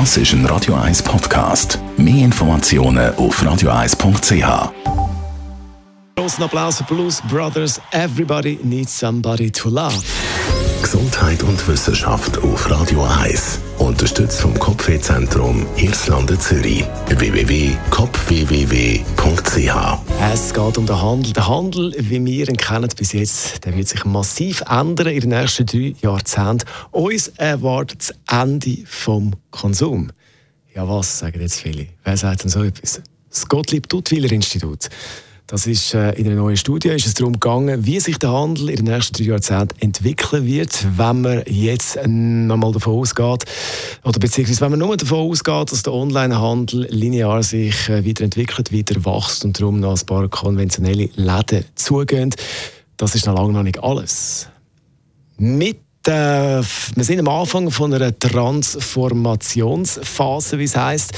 Das ist ein Radio 1 Podcast. Mehr Informationen auf radio1.ch. Großen Applaus Blues Brothers. Everybody needs somebody to love. Gesundheit und Wissenschaft auf Radio 1. Unterstützt vom Kopfwehzentrum Irlande Zürich. www.kopfwww.ch Es geht um den Handel. Der Handel, wie wir ihn kennen bis jetzt, der wird sich massiv ändern in den nächsten drei Jahrzehnten. Uns erwartet das Ende vom Konsum. Ja, was sagen jetzt viele? Wer sagt denn so etwas? Das Gottlieb-Duttweiler-Institut. Das ist äh, in einer neuen Studie ist es darum gegangen, wie sich der Handel in den nächsten drei Jahrzehnten entwickeln wird, wenn man jetzt nochmal davon ausgeht, oder beziehungsweise wenn man nur davon ausgeht, dass der Onlinehandel linear sich äh, weiterentwickelt, weiter wächst und darum noch ein paar konventionelle Läden zugehen. Das ist noch lange noch nicht alles. Mit wir sind am Anfang von einer Transformationsphase, wie es heißt,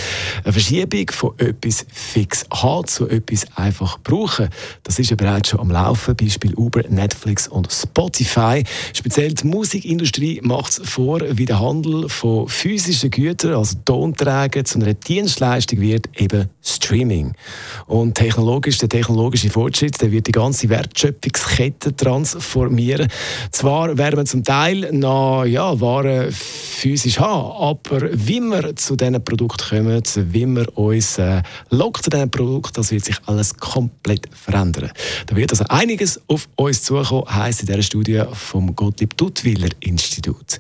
eine Verschiebung von etwas fix haben zu etwas einfach brauchen. Das ist ja bereits schon am Laufen, Beispiel Uber, Netflix und Spotify. Speziell die Musikindustrie macht es vor, wie der Handel von physischen Gütern, also Tonträger, zu einer Dienstleistung wird, eben Streaming. Und technologisch, der technologische Fortschritt, der wird die ganze Wertschöpfungskette transformieren. Zwar werden wir zum Teil Teil noch ja, Waren physisch haben. Aber wie wir zu diesen Produkten kommen, wie wir uns äh, lockt zu diesen Produkten, das wird sich alles komplett verändern. Da wird also einiges auf uns zukommen, heisst in dieser Studie vom Gottlieb Duttwiller Institut.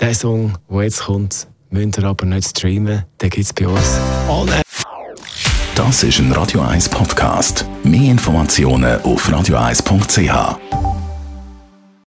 Der Song, der jetzt kommt, müsst ihr aber nicht streamen, den gibt es bei uns. Alle das ist ein Radio 1 Podcast. Mehr Informationen auf radio1.ch.